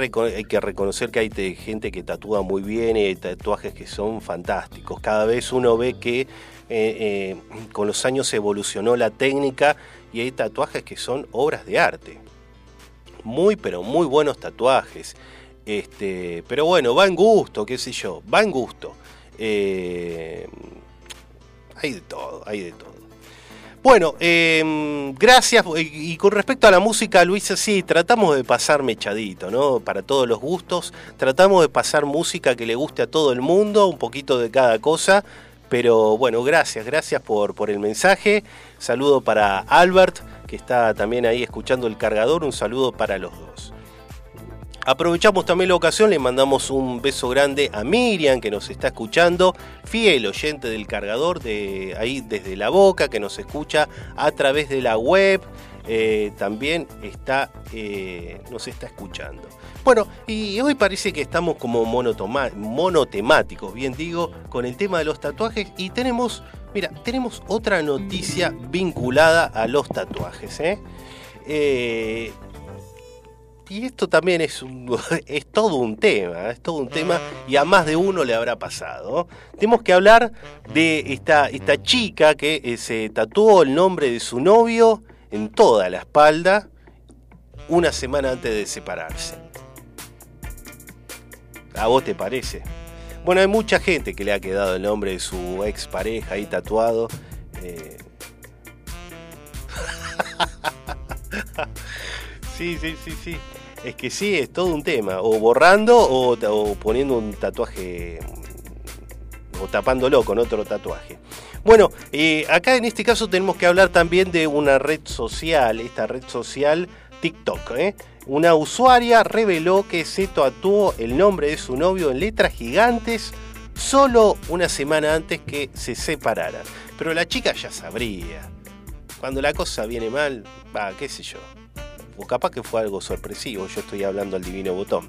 que reconocer que hay te- gente que tatúa muy bien y hay tatuajes que son fantásticos. Cada vez uno ve que eh, eh, con los años evolucionó la técnica y hay tatuajes que son obras de arte. Muy, pero muy buenos tatuajes. Este, pero bueno, va en gusto, qué sé yo, va en gusto. Eh, hay de todo, hay de todo. Bueno, eh, gracias. Y y con respecto a la música, Luisa, sí, tratamos de pasar mechadito, ¿no? Para todos los gustos. Tratamos de pasar música que le guste a todo el mundo, un poquito de cada cosa. Pero bueno, gracias, gracias por, por el mensaje. Saludo para Albert, que está también ahí escuchando el cargador. Un saludo para los dos. Aprovechamos también la ocasión, le mandamos un beso grande a Miriam que nos está escuchando, fiel oyente del cargador de ahí desde la boca, que nos escucha a través de la web, eh, también está, eh, nos está escuchando. Bueno, y hoy parece que estamos como monotemáticos, bien digo, con el tema de los tatuajes y tenemos, mira, tenemos otra noticia vinculada a los tatuajes, ¿eh? Y esto también es, un- es todo un tema, es todo un tema y a más de uno le habrá pasado. Tenemos que hablar de esta, esta chica que eh, se tatuó el nombre de su novio en toda la espalda una semana antes de separarse. ¿A vos te parece? Bueno, hay mucha gente que le ha quedado el nombre de su ex pareja ahí tatuado. eh. Sí, sí, sí, sí. Es que sí, es todo un tema. O borrando o, poniendo un tatuaje mm, o tapándolo con otro tatuaje. Bueno, eh, acá en este caso tenemos que hablar también de una red social, esta red social TikTok. ¿eh? Una usuaria reveló que se tatuó el nombre de su novio en letras gigantes solo una semana antes que se separaran. Pero la chica ya sabría. Cuando la cosa viene mal, va, qué sé yo. O capaz que fue algo sorpresivo, yo estoy hablando al divino botón.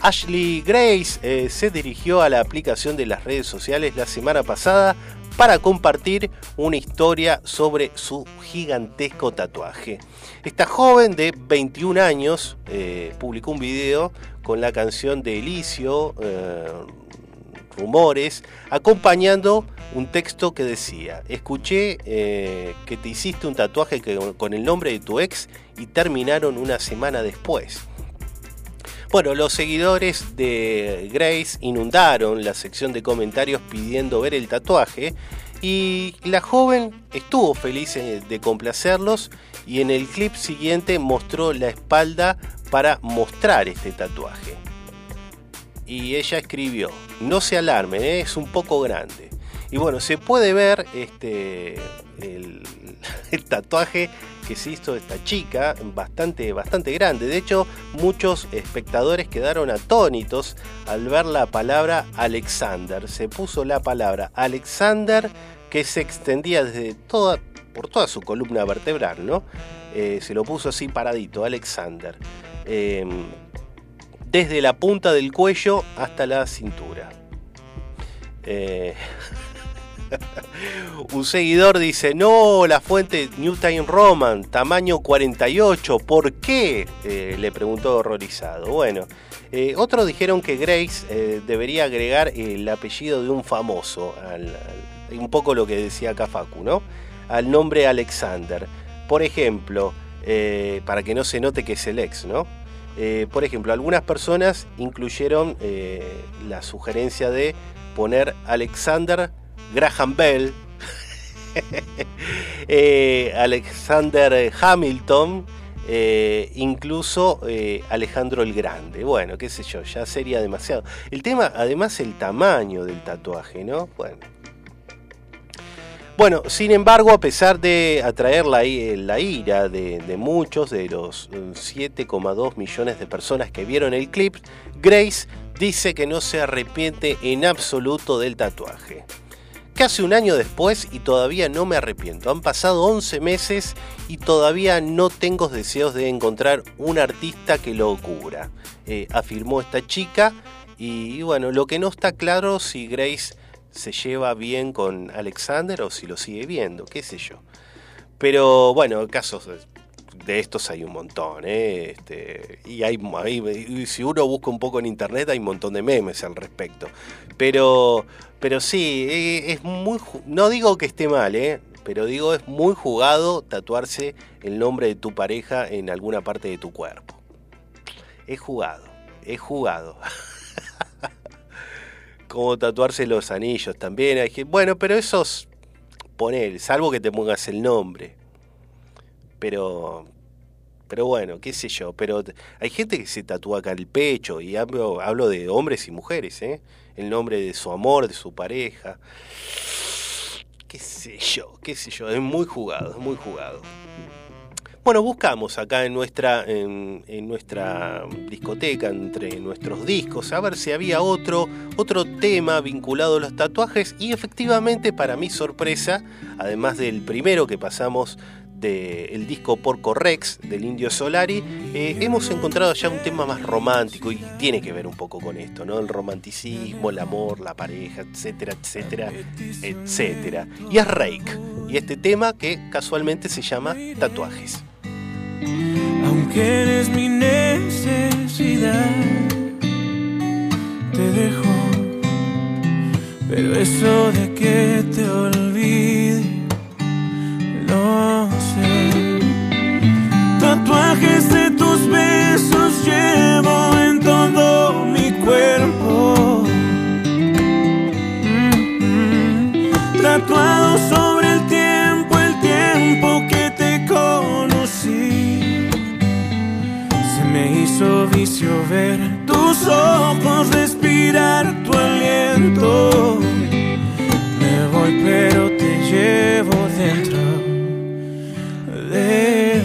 Ashley Grace eh, se dirigió a la aplicación de las redes sociales la semana pasada para compartir una historia sobre su gigantesco tatuaje. Esta joven de 21 años eh, publicó un video con la canción de Elicio, eh, Rumores, acompañando un texto que decía, escuché eh, que te hiciste un tatuaje con el nombre de tu ex y terminaron una semana después. Bueno, los seguidores de Grace inundaron la sección de comentarios pidiendo ver el tatuaje y la joven estuvo feliz eh, de complacerlos y en el clip siguiente mostró la espalda para mostrar este tatuaje. Y ella escribió, no se alarmen, eh, es un poco grande. Y bueno, se puede ver este, el, tatuaje que se hizo esta chica, bastante, bastante grande. De hecho, muchos espectadores quedaron atónitos al ver la palabra Alexander. Se puso la palabra Alexander que se extendía desde toda, por toda su columna vertebral, ¿no? Eh, se lo puso así paradito, Alexander. Eh, desde la punta del cuello hasta la cintura. Eh, un seguidor dice, no, la fuente New Time Roman, tamaño 48, ¿por qué? Eh, le preguntó horrorizado. Bueno, eh, otros dijeron que Grace debería agregar el apellido de un famoso, un poco lo que decía Facu, ¿no? Al nombre Alexander. Por ejemplo, para que no se note que es el ex, ¿no? Eh, por ejemplo, algunas personas incluyeron eh, la sugerencia de poner Alexander Graham Bell, eh, Alexander Hamilton, incluso Alejandro el Grande. Bueno, qué sé yo, ya sería demasiado. El tema, además, el tamaño del tatuaje, ¿no? Bueno. Bueno, sin embargo, a pesar de atraer la, la ira de, muchos de los eh, 7,2 millones de personas que vieron el clip, Grace dice que no se arrepiente en absoluto del tatuaje. Casi un año después y todavía no me arrepiento. Han pasado 11 meses y todavía no tengo deseos de encontrar un artista que lo cubra, eh, afirmó esta chica. Y bueno, lo que no está claro si Grace se lleva bien con Alexander o si lo sigue viendo, qué sé yo. Pero bueno, casos de, estos hay un montón, ¿eh? Este, y hay, hay- si uno busca un poco en internet hay un montón de memes al respecto. Pero, pero sí, eh, es muy, no digo que esté mal, ¿eh? Pero digo, es muy jugado tatuarse el nombre de tu pareja en alguna parte de tu cuerpo. Es jugado, es jugado. Como tatuarse los anillos también. Hay que, bueno, pero esos, poner, salvo que te pongas el nombre. Pero, pero bueno, qué sé yo. Pero hay gente que se tatúa acá el pecho y hablo, hablo de hombres y mujeres, ¿eh? El nombre de su amor, de su pareja. Qué sé yo, qué sé yo. Es muy jugado, es muy jugado. Bueno, buscamos acá en nuestra, en, nuestra discoteca, entre nuestros discos, a ver si había otro, otro tema vinculado a los tatuajes. Y efectivamente, para mi sorpresa, además del primero que pasamos del disco Porco Rex del Indio Solari, eh, hemos encontrado ya un tema más romántico y tiene que ver un poco con esto, ¿no? El romanticismo, el amor, la pareja, etcétera, etcétera, etcétera. Y es Rake. Y este tema que casualmente se llama Tatuajes. Aunque eres mi necesidad, te dejo. Pero eso de que te olvide, lo sé. Tatuajes de tus besos llevo en todo mi cuerpo. Mm, mm. Tatuado sobre hizo vicio ver tus ojos, respirar tu aliento. Me voy, pero te llevo dentro de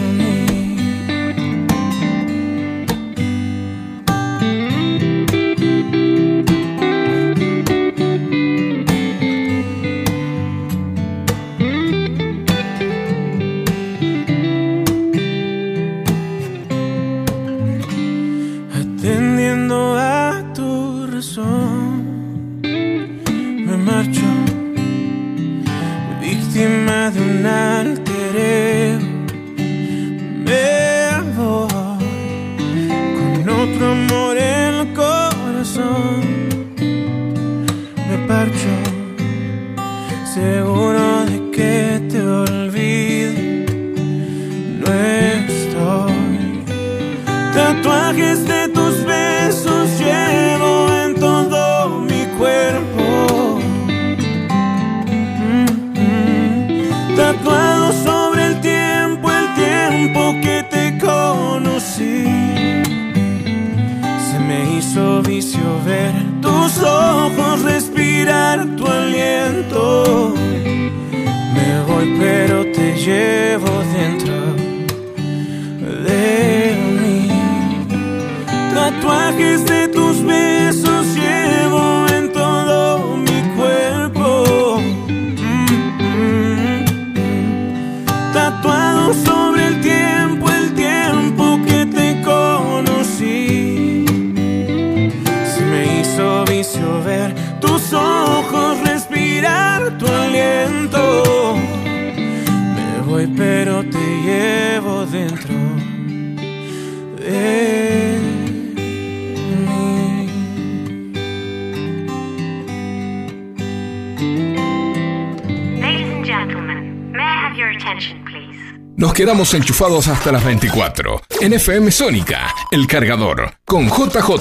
quedamos enchufados hasta las 24. En FM Sónica, El Cargador, con JJ,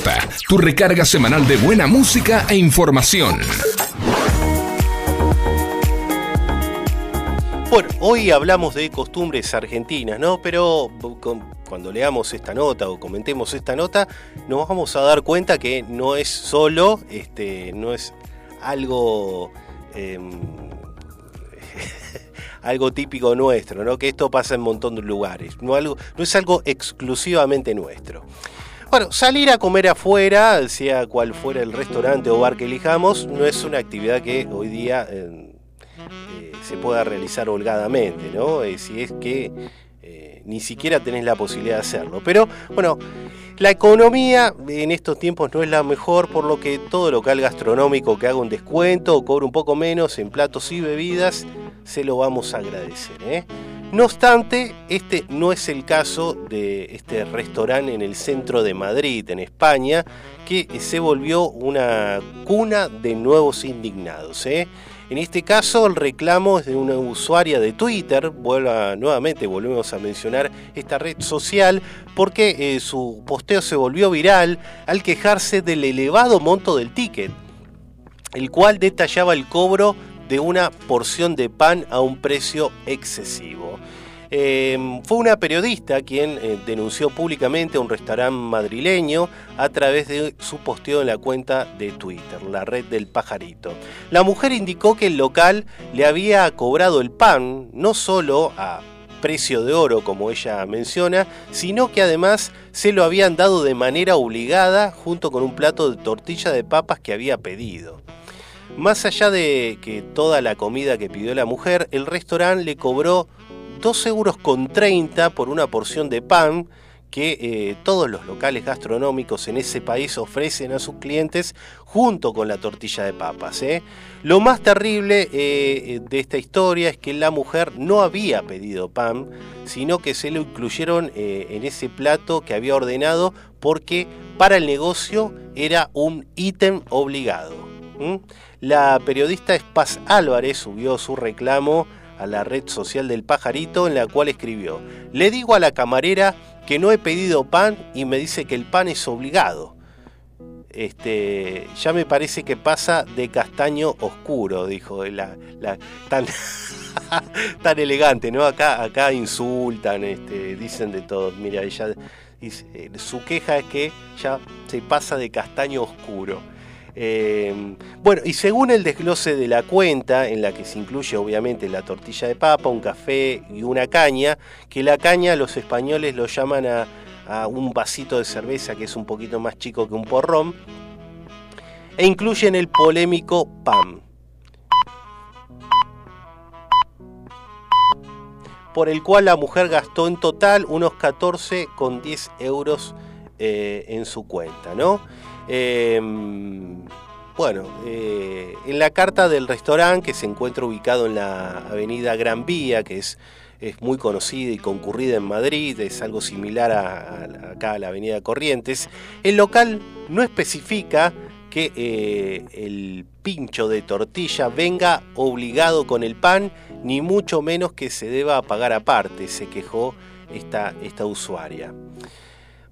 tu recarga semanal de buena música e información. Bueno, hoy hablamos de costumbres argentinas, ¿no? Pero cuando leamos esta nota o comentemos esta nota, nos vamos a dar cuenta que no es solo, este, no es algo... em, algo típico nuestro, ¿no? Que esto pasa en un montón de lugares, no, algo, no es algo exclusivamente nuestro. Bueno, salir a comer afuera, sea cual fuera el restaurante o bar que elijamos, no es una actividad que hoy día eh, eh, se pueda realizar holgadamente, ¿no? Eh, si es que ni siquiera tenés la posibilidad de hacerlo. Pero bueno, la economía en estos tiempos no es la mejor, por lo que todo local gastronómico que haga un descuento o cobre un poco menos en platos y bebidas, se lo vamos a agradecer. ¿eh? No obstante, este no es el caso de este restaurante en el centro de Madrid, en España, que se volvió una cuna de nuevos indignados. ¿eh? En este caso, el reclamo es de una usuaria de Twitter, vuelva, nuevamente volvemos a mencionar esta red social, porque eh, su posteo se volvió viral al quejarse del elevado monto del ticket, el cual detallaba el cobro de una porción de pan a un precio excesivo. Eh, fue una periodista quien eh, denunció públicamente a un restaurante madrileño a través de su posteo en la cuenta de Twitter, la red del pajarito. La mujer indicó que el local le había cobrado el pan no solo a precio de oro, como ella menciona, sino que además se lo habían dado de manera obligada junto con un plato de tortilla de papas que había pedido. Más allá de que toda la comida que pidió la mujer, el restaurante le cobró 2 euros con 30 por una porción de pan que eh, todos los locales gastronómicos en ese país ofrecen a sus clientes junto con la tortilla de papas. ¿eh? Lo más terrible eh, de esta historia es que la mujer no había pedido pan, sino que se lo incluyeron en ese plato que había ordenado porque para el negocio era un ítem obligado. La periodista Spaz Álvarez subió su reclamo a la red social del pajarito en la cual escribió, le digo a la camarera que no he pedido pan y me dice que el pan es obligado. Este, ya me parece que pasa de castaño oscuro, dijo tan, elegante, ¿no? Acá, acá insultan, este, dicen de todo. Mira, ella su queja es que ya se pasa de castaño oscuro. Eh, bueno, y según el desglose de la cuenta, en la que se incluye obviamente la tortilla de papa, un café y una caña, que la caña los españoles lo llaman a, un vasito de cerveza que es un poquito más chico que un porrón, e incluyen el polémico PAM. por el cual la mujer gastó en total unos 14,10 euros eh, en su cuenta, ¿no? Eh, bueno, eh, en la carta del restaurante que se encuentra ubicado en la avenida Gran Vía, que es, es muy conocida y concurrida en Madrid, es algo similar a, a- acá a la avenida Corrientes, el local no especifica que eh, el pincho de tortilla venga obligado con el pan, ni mucho menos que se deba pagar aparte, se quejó esta, esta usuaria.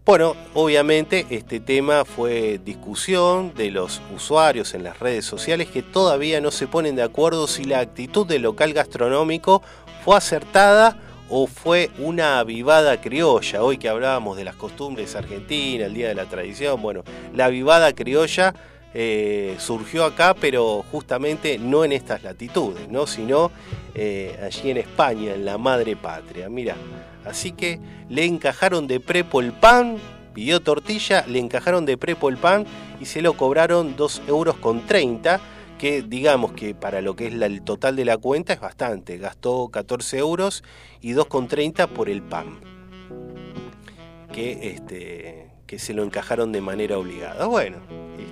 Bueno, obviamente este tema fue discusión de los usuarios en las redes sociales que todavía no se ponen de acuerdo si la actitud del local gastronómico fue acertada o fue una avivada criolla. Hoy que hablábamos de las costumbres argentinas, el Día de la Tradición, bueno, la avivada criolla eh, surgió acá, pero justamente no en estas latitudes, ¿no? sino eh, allí en España, en la madre patria. Mira, así que le encajaron de prepo el pan, pidió tortilla, le encajaron de prepo el pan y se lo cobraron 2 euros con 30 que digamos que para lo que es el total de la cuenta es bastante. Gastó 14 euros y 2,30 por el pan. Que, este, que se lo encajaron de manera obligada. Bueno,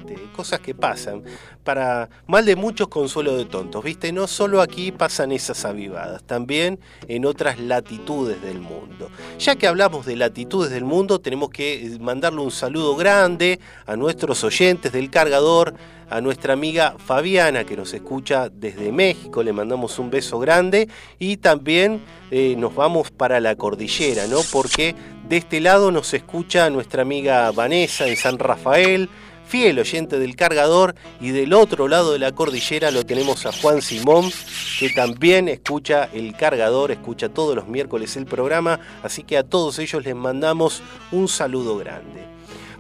este, cosas que pasan. Para mal de muchos, consuelo de tontos. ¿Viste? No solo aquí pasan esas avivadas, también en otras latitudes del mundo. Ya que hablamos de latitudes del mundo, tenemos que eh, mandarle un saludo grande a nuestros oyentes del cargador, a nuestra amiga Fabiana que nos escucha desde México, le mandamos un beso grande y también eh, nos vamos para la cordillera, ¿no? Porque de este lado nos escucha nuestra amiga Vanessa en San Rafael, fiel oyente del cargador, y del otro lado de la cordillera lo tenemos a Juan Simón, que también escucha el cargador, escucha todos los miércoles el programa, así que a todos ellos les mandamos un saludo grande.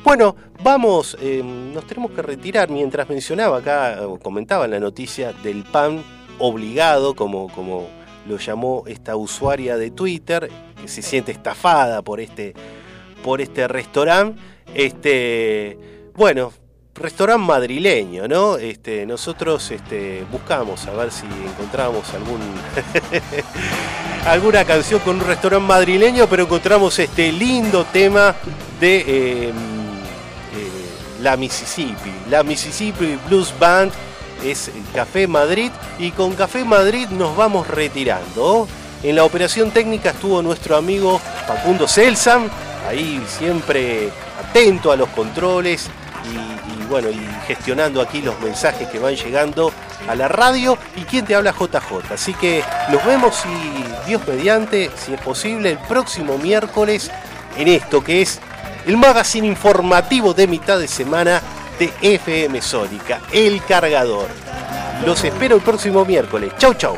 Bueno, vamos, eh, nos tenemos que retirar mientras mencionaba acá, comentaba en la noticia del pan obligado, como, como lo llamó esta usuaria de Twitter, que se siente estafada por este, por este restaurante. Este, bueno, restaurante madrileño, ¿no? Este, nosotros este, buscamos a ver si encontramos algún alguna canción con un restaurante madrileño, pero encontramos este lindo tema de eh, eh, la Mississippi, la Mississippi Blues Band es Café Madrid y con Café Madrid nos vamos retirando. En la operación técnica estuvo nuestro amigo Facundo Selsan, ahí siempre atento a los controles y, bueno, y gestionando aquí los mensajes que van llegando a la radio y quien te habla JJ. Así que nos vemos y Dios mediante, si es posible, el próximo miércoles en esto que es el magazine informativo de mitad de semana de FM Sónica, El Cargador. Los espero el próximo miércoles. Chau, chau.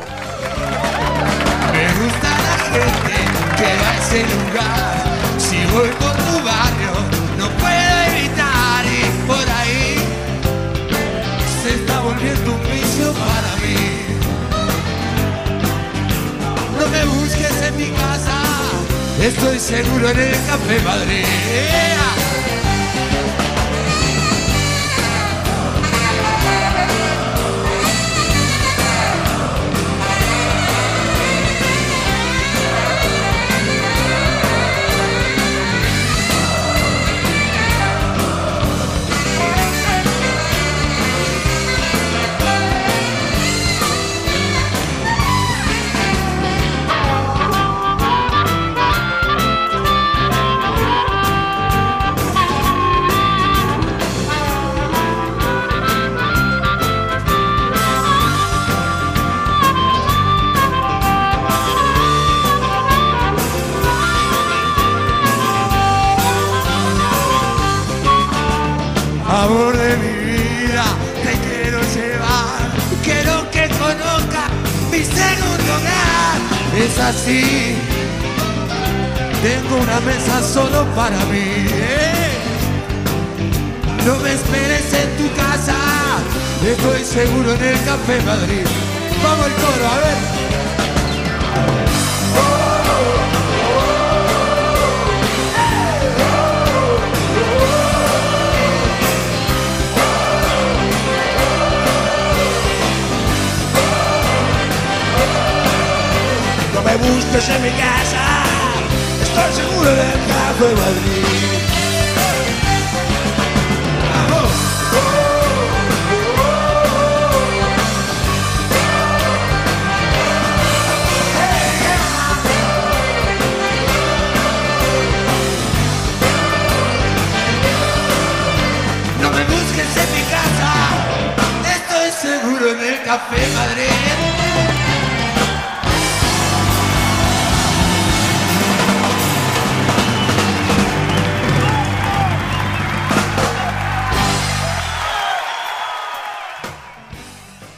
Estoy seguro en el Café Madrid.